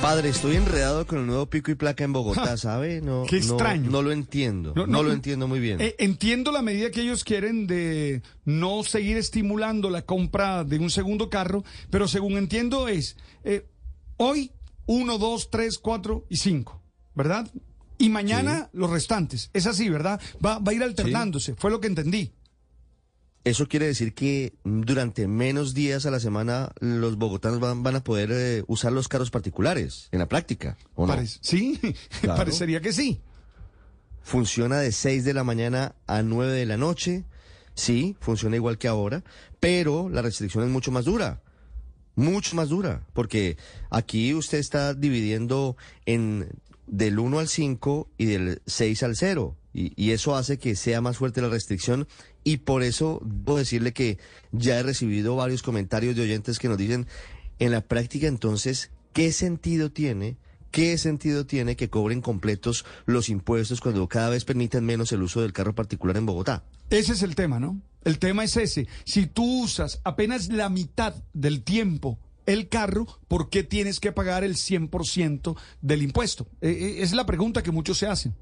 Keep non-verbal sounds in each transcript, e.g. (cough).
Padre, estoy enredado con el nuevo pico y placa en Bogotá, (laughs) ¿sabe? No, Qué extraño. No, lo entiendo. No, No, no, lo entiendo muy bien. Eh, entiendo la medida que ellos quieren de no seguir estimulando la compra de un segundo carro, pero según entiendo es eh, hoy uno, dos, tres, cuatro y cinco, ¿verdad? Y mañana los restantes. Es así, ¿verdad? Va, va a ir alternándose. Fue lo que entendí. Eso quiere decir que durante menos días a la semana los bogotanos van, van a poder eh, usar los carros particulares en la práctica, ¿o no? Sí, (laughs) Claro. parecería que sí. Funciona de 6 de la mañana a 9 de la noche. Sí, funciona igual que ahora, pero la restricción es mucho más dura. Mucho más dura, porque aquí usted está dividiendo en del 1 al 5 y del 6 al 0. Y, y eso hace que sea más fuerte la restricción. Y por eso debo decirle que ya he recibido varios comentarios de oyentes que nos dicen, en la práctica entonces, ¿qué sentido tiene? ¿Qué sentido tiene que cobren completos los impuestos cuando cada vez permiten menos el uso del carro particular en Bogotá? Ese es el tema, ¿no? El tema es ese. Si tú usas apenas la mitad del tiempo el carro, ¿por qué tienes que pagar el 100% del impuesto? Eh, eh, es la pregunta que muchos se hacen.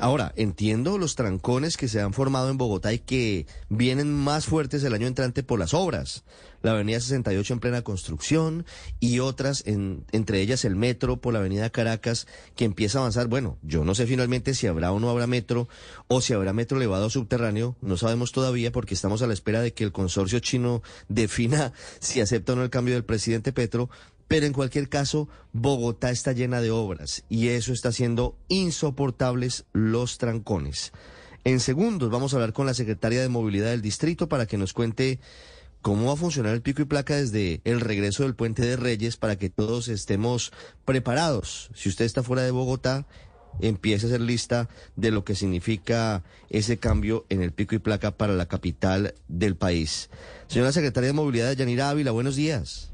Ahora, entiendo los trancones que se han formado en Bogotá y que vienen más fuertes el año entrante por las obras. La Avenida 68 en plena construcción y otras, en- entre ellas el metro por la Avenida Caracas, que empieza a avanzar. Bueno, yo no sé finalmente si habrá o no habrá metro o si habrá metro elevado subterráneo. No sabemos todavía porque estamos a la espera de que el consorcio chino (laughs) defina si acepta o no el cambio del presidente Petro. Pero en cualquier caso, Bogotá está llena de obras y eso está haciendo insoportables los trancones. En segundos vamos a hablar con la secretaria de Movilidad del Distrito para que nos cuente cómo va a funcionar el pico y placa desde el regreso del Puente de Reyes para que todos estemos preparados. Si usted está fuera de Bogotá, empiece a hacer lista de lo que significa ese cambio en el pico y placa para la capital del país. Señora secretaria de Movilidad, Yanira Ávila, buenos días.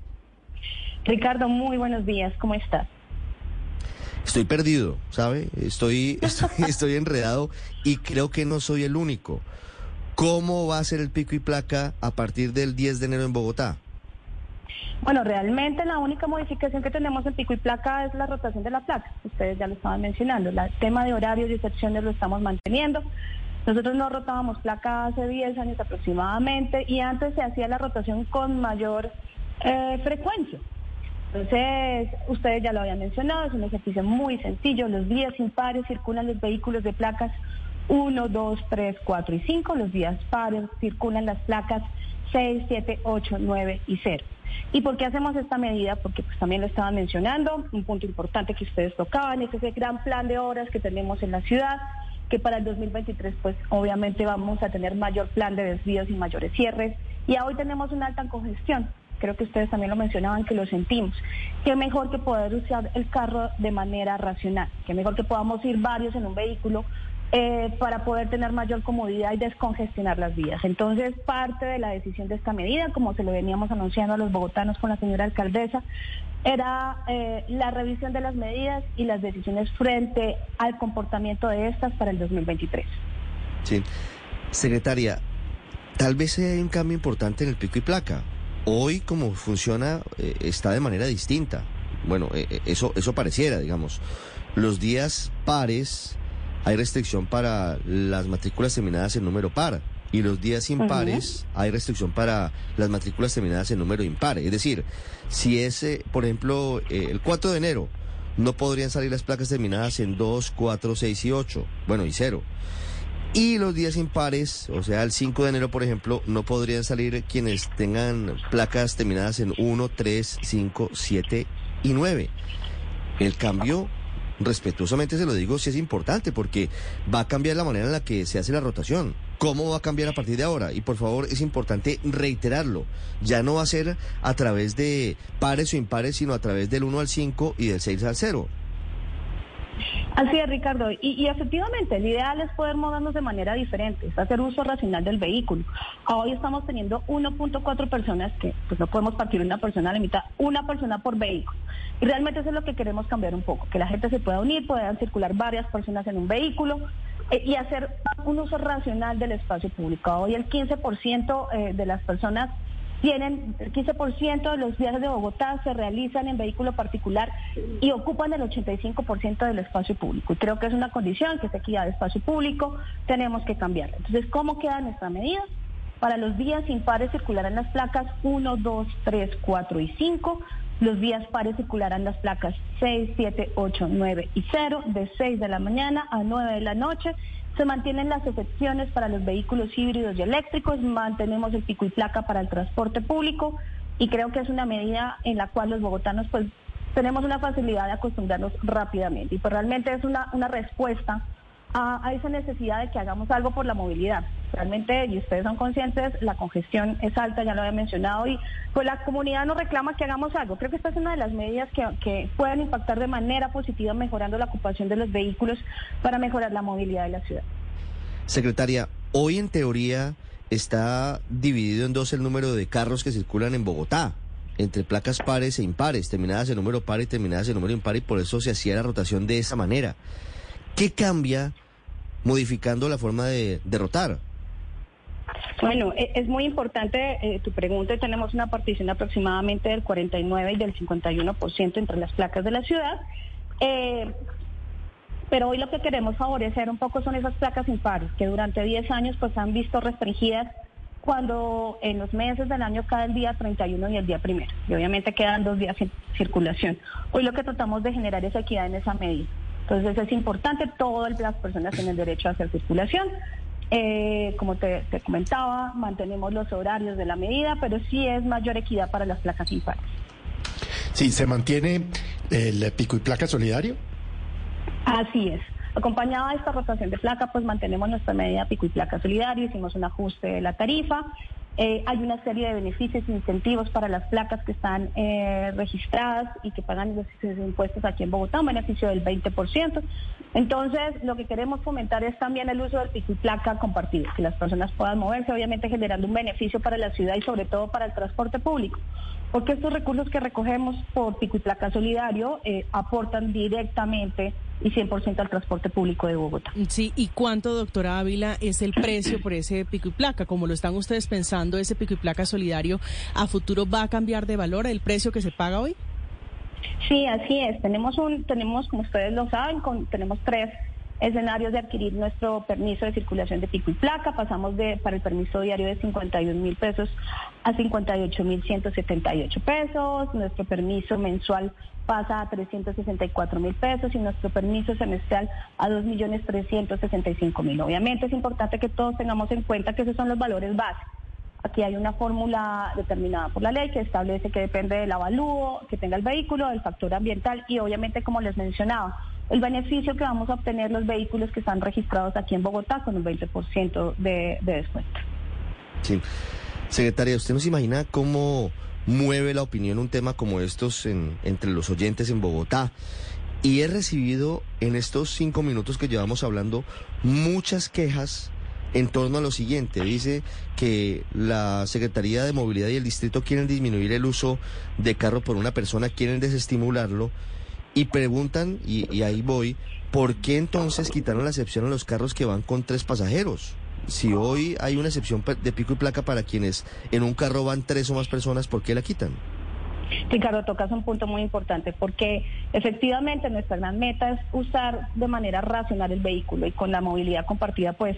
Ricardo, muy buenos días, ¿cómo estás? Estoy perdido, ¿sabe? Estoy, (laughs) estoy, estoy enredado y creo que no soy el único. ¿Cómo va a ser el pico y placa a partir del 10 de enero en Bogotá? Bueno, realmente la única modificación que tenemos en pico y placa es la rotación de la placa. Ustedes ya lo estaban mencionando. El tema de horarios y excepciones lo estamos manteniendo. Nosotros no rotábamos placa hace 10 años aproximadamente y antes se hacía la rotación con mayor eh, frecuencia. Entonces, ustedes ya lo habían mencionado, es un ejercicio muy sencillo. Los días impares circulan los vehículos de placas 1, 2, 3, 4 y 5. Los días pares circulan las placas 6, 7, 8, 9 y 0. ¿Y por qué hacemos esta medida? Porque pues también lo estaban mencionando, un punto importante que ustedes tocaban, es ese gran plan de obras que tenemos en la ciudad, que para el 2023 pues obviamente vamos a tener mayor plan de desvíos y mayores cierres. Y hoy tenemos una alta congestión, creo que ustedes también lo mencionaban, que lo sentimos. Qué mejor que poder usar el carro de manera racional, qué mejor que podamos ir varios en un vehículo eh, para poder tener mayor comodidad y descongestionar las vías. Entonces, parte de la decisión de esta medida, como se lo veníamos anunciando a los bogotanos con la señora alcaldesa, era eh, la revisión de las medidas y las decisiones frente al comportamiento de estas para el 2023. Sí. Secretaria, tal vez hay un cambio importante en el pico y placa. Hoy, como funciona, eh, está de manera distinta. Bueno, eh, eh, eso, eso pareciera, digamos. Los días pares hay restricción para las matrículas terminadas en número par. Y los días impares hay restricción para las matrículas terminadas en número impar. Es decir, si es, eh, por ejemplo, el 4 de enero, no podrían salir las placas terminadas en 2, 4, 6 y 8. Bueno, y 0. Y los días impares, o sea, el 5 de enero, por ejemplo, no podrían salir quienes tengan placas terminadas en 1, 3, 5, 7 y 9. El cambio, respetuosamente se lo digo, sí es importante porque va a cambiar la manera en la que se hace la rotación. ¿Cómo va a cambiar a partir de ahora? Y por favor, es importante reiterarlo. Ya no va a ser a través de pares o impares, sino a través del 1 al 5 y del 6 al 0. Así es, Ricardo. Y, efectivamente, el ideal es poder movernos de manera diferente, es hacer uso racional del vehículo. Hoy estamos teniendo 1.4 personas, que pues no podemos partir una persona a la mitad, una persona por vehículo. Y realmente eso es lo que queremos cambiar un poco, que la gente se pueda unir, puedan circular varias personas en un vehículo eh, y hacer un uso racional del espacio público. Hoy el 15% eh, de las personas tienen el 15% de los viajes de Bogotá se realizan en vehículo particular y ocupan el 85% del espacio público. Creo que es una condición que es equidad de espacio público, tenemos que cambiarla. Entonces, ¿cómo queda nuestra medida? Para los días impares circularán las placas 1, 2, 3, 4 y 5. Los días pares circularán las placas 6, 7, 8, 9 y 0, de 6 de la mañana a 9 de la noche. Se mantienen las excepciones para los vehículos híbridos y eléctricos, mantenemos el pico y placa para el transporte público y creo que es una medida en la cual los bogotanos pues tenemos una facilidad de acostumbrarnos rápidamente. Y pues realmente es una, una respuesta a, esa necesidad de que hagamos algo por la movilidad. Realmente, y ustedes son conscientes, la congestión es alta, ya lo había mencionado, y pues la comunidad nos reclama que hagamos algo. Creo que esta es una de las medidas que, que pueden impactar de manera positiva mejorando la ocupación de los vehículos para mejorar la movilidad de la ciudad. Secretaria, hoy en teoría está dividido en dos el número de carros que circulan en Bogotá entre placas pares e impares, terminadas en número par y terminadas en número impar, y por eso se hacía la rotación de esa manera. ¿Qué cambia modificando la forma de derrotar? Bueno, e, es muy importante eh, tu pregunta. Tenemos una partición aproximadamente del 49 y del 51% entre las placas de la ciudad. Eh, pero hoy lo que queremos favorecer un poco son esas placas impares, que durante 10 años pues han visto restringidas cuando en los meses del año cada el día 31 y el día primero. Y obviamente quedan dos días en circulación. Hoy lo que tratamos de generar es equidad en esa medida. Entonces es importante, todas las personas tienen derecho a hacer circulación. Eh, como te, comentaba, mantenemos los horarios de la medida, pero sí es mayor equidad para las placas impares. Sí, ¿se mantiene el pico y placa solidario? Así es. Acompañada de esta rotación de placa, pues mantenemos nuestra medida pico y placa solidario, hicimos un ajuste de la tarifa eh, hay una serie de beneficios e incentivos para las placas que están eh, registradas y que pagan los impuestos aquí en Bogotá, un beneficio del 20%. Entonces, lo que queremos fomentar es también el uso del pico y placa compartido, que las personas puedan moverse, obviamente generando un beneficio para la ciudad y sobre todo para el transporte público. Porque estos recursos que recogemos por pico y placa solidario eh, aportan directamente y 100% al transporte público de Bogotá. Sí, ¿y cuánto, doctora Ávila, es el precio por ese pico y placa? Como lo están ustedes pensando, ese pico y placa solidario a futuro va a cambiar de valor el precio que se paga hoy? Sí, así es. Tenemos un, tenemos, como ustedes lo saben, con, tenemos tres escenarios de adquirir nuestro permiso de circulación de pico y placa. Pasamos de para el permiso diario de 51 mil pesos a 58 mil 178 pesos. Nuestro permiso mensual pasa a 364 mil pesos y nuestro permiso semestral a 2 millones 365 mil. Obviamente es importante que todos tengamos en cuenta que esos son los valores básicos. Aquí hay una fórmula determinada por la ley que establece que depende del avalúo que tenga el vehículo, del factor ambiental y obviamente, como les mencionaba, el beneficio que vamos a obtener los vehículos que están registrados aquí en Bogotá con un 20% de, de descuento. Sí. Secretaria, ¿usted nos imagina cómo mueve la opinión un tema como estos entre los oyentes en Bogotá? Y he recibido en estos cinco minutos que llevamos hablando muchas quejas en torno a lo siguiente. Dice que la Secretaría de Movilidad y el Distrito quieren disminuir el uso de carro por una persona, quieren desestimularlo y preguntan, y, ahí voy, ¿por qué entonces quitaron la excepción a los carros que van con tres pasajeros? Si hoy hay una excepción de pico y placa para quienes en un carro van tres o más personas, ¿por qué la quitan? Ricardo, tocas un punto muy importante porque efectivamente nuestra gran meta es usar de manera racional el vehículo y con la movilidad compartida pues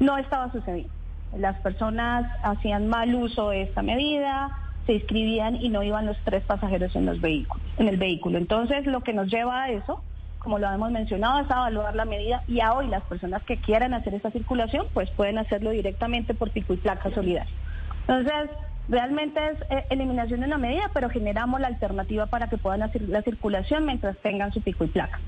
no estaba sucediendo. Las personas hacían mal uso de esta medida, se inscribían y no iban los tres pasajeros en los vehículos, en el vehículo. Entonces, lo que nos lleva a eso, como lo hemos mencionado, es a evaluar la medida y a hoy las personas que quieran hacer esta circulación, pues pueden hacerlo directamente por pico y placa solidaria. Entonces, realmente es eh, eliminación de una medida, pero generamos la alternativa para que puedan hacer la circulación mientras tengan su pico y placa.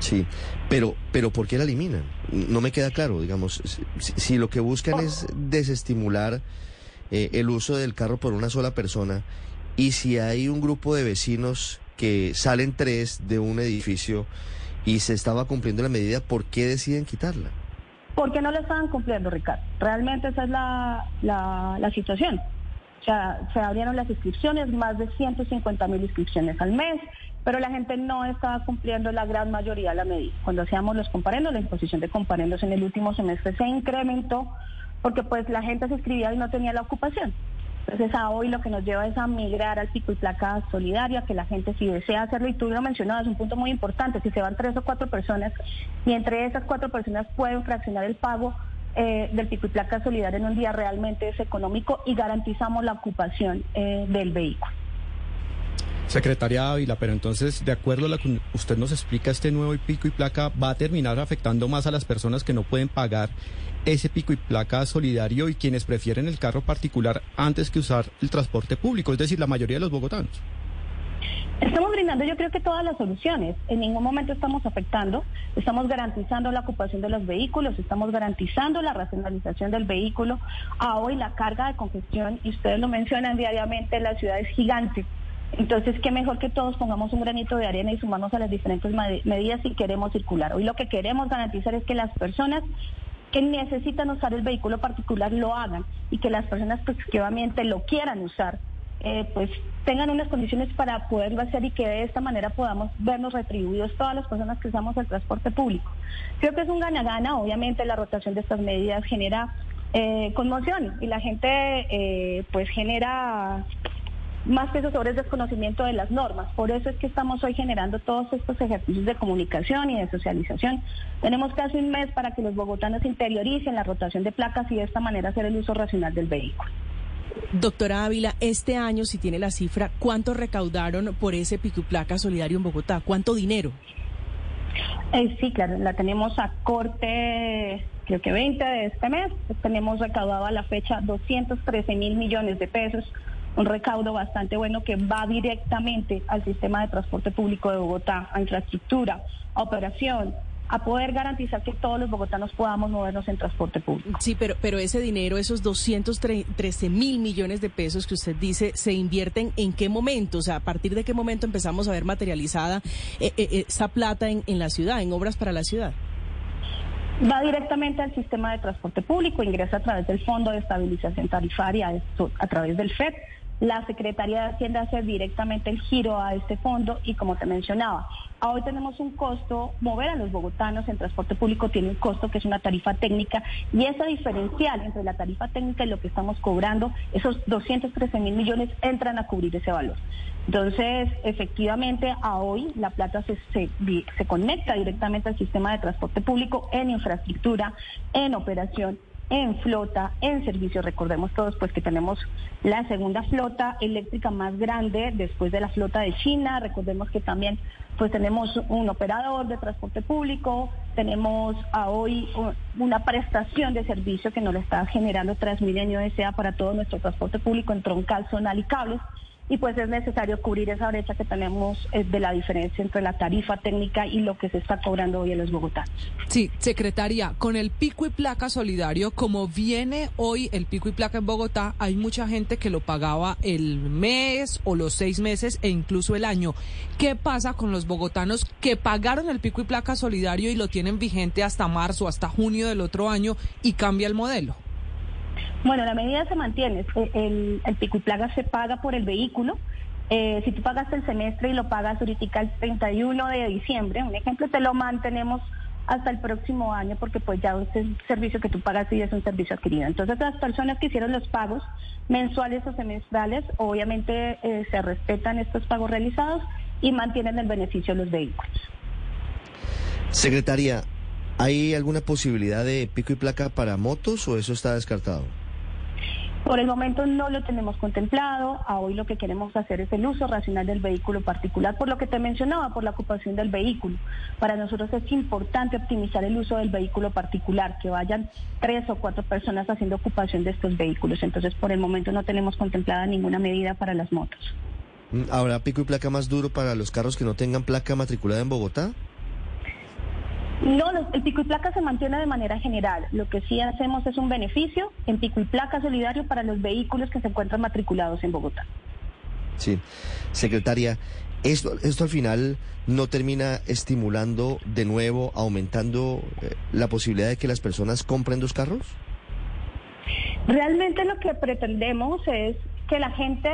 Sí, pero, pero ¿por qué la eliminan? No me queda claro, digamos, si lo que buscan es desestimular eh, el uso del carro por una sola persona y si hay un grupo de vecinos que salen tres de un edificio y se estaba cumpliendo la medida, ¿por qué deciden quitarla? Porque no la estaban cumpliendo, Ricardo. Realmente esa es la, la, situación. O sea, se abrieron las inscripciones, más de 150 mil inscripciones al mes, pero la gente no estaba cumpliendo la gran mayoría de la medida. Cuando hacíamos los comparendos, la imposición de comparendos en el último semestre se incrementó porque pues la gente se inscribía y no tenía la ocupación. Entonces a hoy lo que nos lleva es a migrar al pico y placa solidaria, que la gente si desea hacerlo, y tú lo mencionabas, es un punto muy importante, si se van tres o cuatro personas y entre esas cuatro personas pueden fraccionar el pago eh, del pico y placa solidaria en un día realmente es económico y garantizamos la ocupación eh, del vehículo. Secretaria Ávila, pero entonces, de acuerdo a lo que usted nos explica, este nuevo pico y placa va a terminar afectando más a las personas que no pueden pagar ese pico y placa solidario y quienes prefieren el carro particular antes que usar el transporte público, es decir, la mayoría de los bogotanos. Estamos brindando yo creo que todas las soluciones. En ningún momento estamos afectando. Estamos garantizando la ocupación de los vehículos, estamos garantizando la racionalización del vehículo. A hoy la carga de congestión, y ustedes lo mencionan diariamente, la ciudad es gigante. Entonces, qué mejor que todos pongamos un granito de arena y sumamos a las diferentes medidas si queremos circular. Hoy lo que queremos garantizar es que las personas que necesitan usar el vehículo particular lo hagan y que las personas que obviamente lo quieran usar, eh, pues tengan unas condiciones para poderlo hacer y que de esta manera podamos vernos retribuidos todas las personas que usamos el transporte público. Creo que es un gana-gana, obviamente la rotación de estas medidas genera eh, conmoción y la gente eh, pues genera más que eso sobre el desconocimiento de las normas. Por eso es que estamos hoy generando todos estos ejercicios de comunicación y de socialización. Tenemos casi un mes para que los bogotanos interioricen la rotación de placas y de esta manera hacer el uso racional del vehículo. Doctora Ávila, este año, si tiene la cifra, ¿cuánto recaudaron por ese pico y placa solidario en Bogotá? ¿Cuánto dinero? Eh, sí, claro, la tenemos a corte, creo que 20 de este mes. Tenemos recaudado a la fecha 213 mil millones de pesos un recaudo bastante bueno que va directamente al sistema de transporte público de Bogotá, a infraestructura, a operación, a poder garantizar que todos los bogotanos podamos movernos en transporte público. Sí, pero, pero ese dinero, esos 213 mil millones de pesos que usted dice, ¿se invierten en qué momento? O sea, ¿a partir de qué momento empezamos a ver materializada eh, eh, esa plata en, en la ciudad, en obras para la ciudad? Va directamente al sistema de transporte público, ingresa a través del Fondo de Estabilización Tarifaria, a través del FED la Secretaría de Hacienda hace directamente el giro a este fondo y como te mencionaba, hoy tenemos un costo, mover a los bogotanos en transporte público tiene un costo que es una tarifa técnica y esa diferencial entre la tarifa técnica y lo que estamos cobrando, esos 213 mil millones entran a cubrir ese valor. Entonces, efectivamente, hoy la plata se conecta directamente al sistema de transporte público en infraestructura, en operación en flota, en servicio. Recordemos todos pues que tenemos la segunda flota eléctrica más grande después de la flota de China. Recordemos que también pues tenemos un operador de transporte público, tenemos hoy una prestación de servicio que nos lo está generando Transmilenio S.A. para todo nuestro transporte público en troncal, zonal y cables y pues es necesario cubrir esa brecha que tenemos eh, de la diferencia entre la tarifa técnica y lo que se está cobrando hoy en los bogotanos. Sí, secretaria, con el pico y placa solidario, como viene hoy el pico y placa en Bogotá, hay mucha gente que lo pagaba el mes o los seis meses e incluso el año. ¿Qué pasa con los bogotanos que pagaron el pico y placa solidario y lo tienen vigente hasta marzo, hasta junio del otro año y cambia el modelo? Bueno, la medida se mantiene. El, el pico y plaga se paga por el vehículo. Eh, si tú pagas el semestre y lo pagas ahorita el 31 de diciembre, un ejemplo, te lo mantenemos hasta el próximo año porque pues ya es un servicio que tú pagas y es un servicio adquirido. Entonces las personas que hicieron los pagos mensuales o semestrales, obviamente eh, se respetan estos pagos realizados y mantienen el beneficio de los vehículos. Secretaria, ¿hay alguna posibilidad de pico y placa para motos o eso está descartado? Por el momento no lo tenemos contemplado. A hoy lo que queremos hacer es el uso racional del vehículo particular, por lo que te mencionaba, por la ocupación del vehículo. Para nosotros es importante optimizar el uso del vehículo particular, que vayan tres o cuatro personas haciendo ocupación de estos vehículos. Entonces, por el momento no tenemos contemplada ninguna medida para las motos. ¿Habrá pico y placa más duro para los carros que no tengan placa matriculada en Bogotá? No, el pico y placa se mantiene de manera general. Lo que sí hacemos es un beneficio en pico y placa solidario para los vehículos que se encuentran matriculados en Bogotá. Sí, secretaria, esto, esto al final no termina estimulando de nuevo, aumentando eh, la posibilidad de que las personas compren dos carros? Realmente lo que pretendemos es que la gente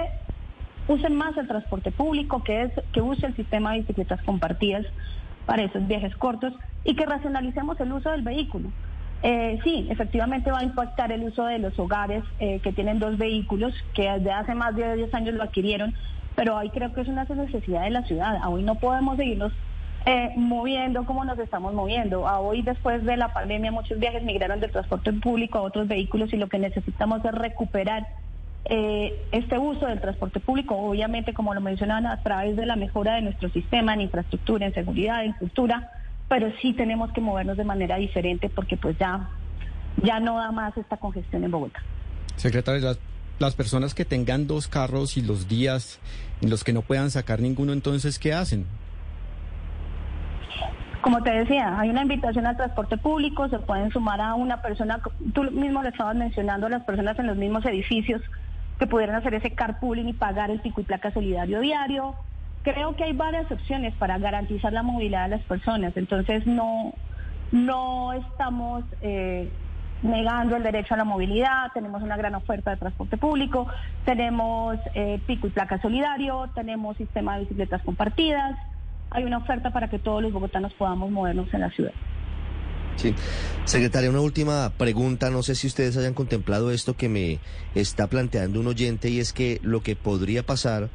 use más el transporte público, que es que use el sistema de bicicletas compartidas para esos viajes cortos y que racionalicemos el uso del vehículo. Eh, sí, efectivamente va a impactar el uso de los hogares eh, que tienen dos vehículos, que desde hace más de 10 años lo adquirieron, pero hoy creo que es una necesidad de la ciudad. Hoy no podemos seguirnos eh, moviendo como nos estamos moviendo. hoy, después de la pandemia, muchos viajes migraron de transporte público a otros vehículos y lo que necesitamos es recuperar este uso del transporte público, obviamente, como lo mencionaban, a través de la mejora de nuestro sistema en infraestructura, en seguridad, en cultura pero sí tenemos que movernos de manera diferente porque pues ya, ya no da más esta congestión en Bogotá. Secretaria, las, las personas que tengan dos carros y los días en los que no puedan sacar ninguno, entonces, ¿qué hacen? Como te decía, hay una invitación al transporte público, se pueden sumar a una persona, tú mismo le estabas mencionando las personas en los mismos edificios que pudieran hacer ese carpooling y pagar el pico y placa solidario diario, creo que hay varias opciones para garantizar la movilidad de las personas. Entonces no, no estamos eh, negando el derecho a la movilidad, tenemos una gran oferta de transporte público, tenemos eh, pico y placa solidario, tenemos sistema de bicicletas compartidas, hay una oferta para que todos los bogotanos podamos movernos en la ciudad. Sí. Secretaria, una última pregunta. No sé si ustedes hayan contemplado esto que me está planteando un oyente y es que lo que podría pasar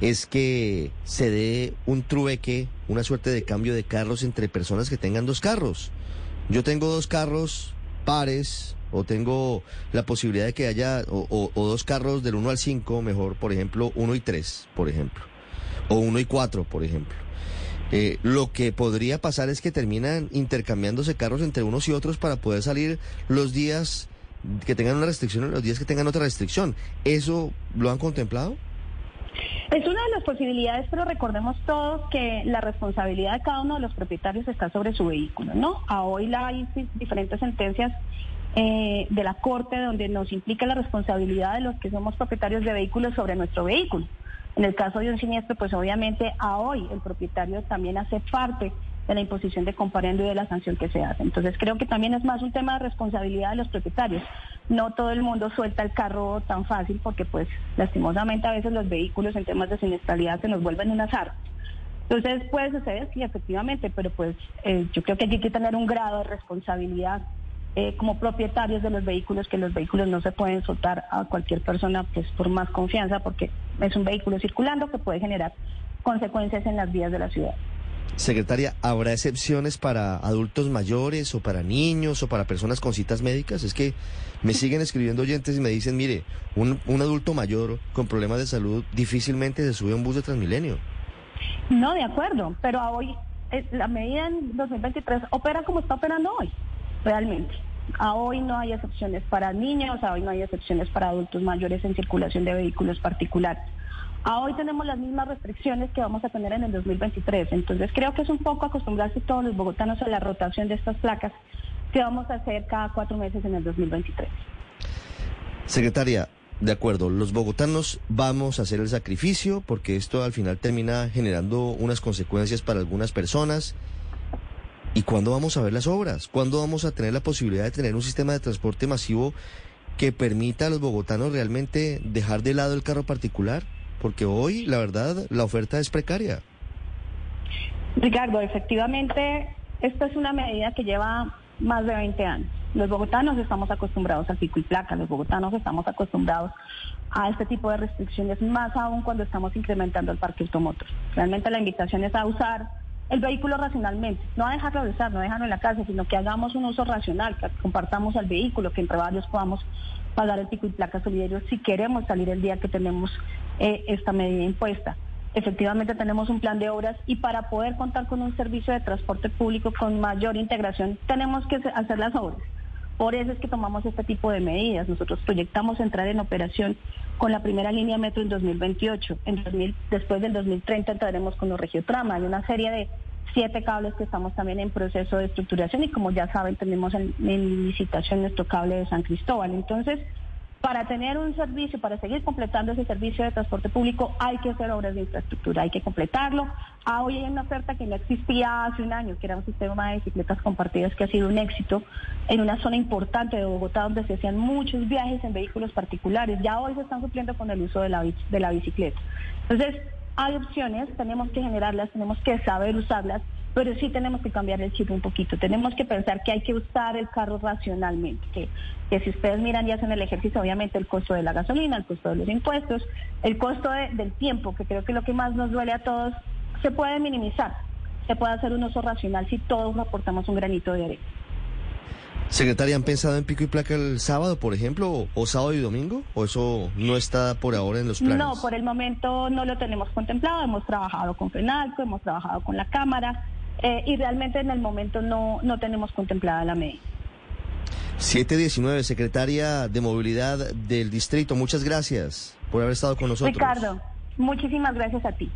es que se dé un trueque, una suerte de cambio de carros entre personas que tengan dos carros. Yo tengo dos carros pares o tengo la posibilidad de que haya o, dos carros del 1 al 5, mejor, por ejemplo, 1 y 3, por ejemplo, o 1 y 4, por ejemplo. Eh, lo que podría pasar es que terminan intercambiándose carros entre unos y otros para poder salir los días que tengan una restricción y los días que tengan otra restricción. ¿Eso lo han contemplado? Es una de las posibilidades, pero recordemos todos que la responsabilidad de cada uno de los propietarios está sobre su vehículo, ¿no? A hoy la, hay diferentes sentencias eh, de la Corte donde nos implica la responsabilidad de los que somos propietarios de vehículos sobre nuestro vehículo. En el caso de un siniestro, pues obviamente a hoy el propietario también hace parte de la imposición de comparendo y de la sanción que se hace. Entonces creo que también es más un tema de responsabilidad de los propietarios. No todo el mundo suelta el carro tan fácil porque pues lastimosamente a veces los vehículos en temas de siniestralidad se nos vuelven un azar. Entonces puede suceder, sí, efectivamente, pero pues eh, yo creo que hay que tener un grado de responsabilidad eh, como propietarios de los vehículos, que los vehículos no se pueden soltar a cualquier persona pues por más confianza, porque es un vehículo circulando que puede generar consecuencias en las vías de la ciudad. Secretaria, ¿habrá excepciones para adultos mayores o para niños o para personas con citas médicas? Es que me siguen escribiendo oyentes y me dicen, mire, un, adulto mayor con problemas de salud difícilmente se sube a un bus de Transmilenio. No, de acuerdo, pero hoy eh, la medida en 2023 opera como está operando hoy, realmente. A hoy no hay excepciones para niños, a hoy no hay excepciones para adultos mayores en circulación de vehículos particulares. A hoy tenemos las mismas restricciones que vamos a tener en el 2023. Entonces creo que es un poco acostumbrarse todos los bogotanos a la rotación de estas placas que vamos a hacer cada cuatro meses en el 2023. Secretaria, de acuerdo, los bogotanos vamos a hacer el sacrificio porque esto al final termina generando unas consecuencias para algunas personas. ¿Y cuándo vamos a ver las obras? ¿Cuándo vamos a tener la posibilidad de tener un sistema de transporte masivo que permita a los bogotanos realmente dejar de lado el carro particular? Porque hoy, la verdad, la oferta es precaria. Ricardo, efectivamente, esta es una medida que lleva más de 20 años. Los bogotanos estamos acostumbrados al pico y placa, los bogotanos estamos acostumbrados a este tipo de restricciones, más aún cuando estamos incrementando el parque automotor. Realmente la invitación es a usar el vehículo racionalmente, no a dejarlo de usar, no dejarlo en la casa, sino que hagamos un uso racional, que compartamos el vehículo, que entre varios podamos pagar el pico y placa solidario si queremos salir el día que tenemos eh, esta medida impuesta. Efectivamente tenemos un plan de obras y para poder contar con un servicio de transporte público con mayor integración tenemos que hacer las obras. Por eso es que tomamos este tipo de medidas. Nosotros proyectamos entrar en operación con la primera línea metro en 2028. En 2000, después del 2030 entraremos con los regiotrama. Hay una serie de siete cables que estamos también en proceso de estructuración y como ya saben tenemos en, licitación nuestro cable de San Cristóbal. Entonces, para tener un servicio, para seguir completando ese servicio de transporte público, hay que hacer obras de infraestructura, hay que completarlo. Ah, hoy hay una oferta que no existía hace un año, que era un sistema de bicicletas compartidas que ha sido un éxito en una zona importante de Bogotá donde se hacían muchos viajes en vehículos particulares. Ya hoy se están supliendo con el uso de la, de la bicicleta. Entonces, hay opciones, tenemos que generarlas, tenemos que saber usarlas pero sí tenemos que cambiar el chip un poquito. Tenemos que pensar que hay que usar el carro racionalmente, que, que si ustedes miran y hacen el ejercicio, obviamente el costo de la gasolina, el costo de los impuestos, el costo del tiempo, que creo que lo que más nos duele a todos, se puede minimizar, se puede hacer un uso racional si todos aportamos un granito de arena. Secretaria, ¿han pensado en pico y placa el sábado, por ejemplo, o, o, sábado y domingo? ¿O eso no está por ahora en los planes? No, por el momento no lo tenemos contemplado. Hemos trabajado con FENALCO, hemos trabajado con la Cámara eh, y realmente en el momento no, no tenemos contemplada la medida. 719, secretaria de Movilidad del Distrito, muchas gracias por haber estado con nosotros. Ricardo, muchísimas gracias a ti.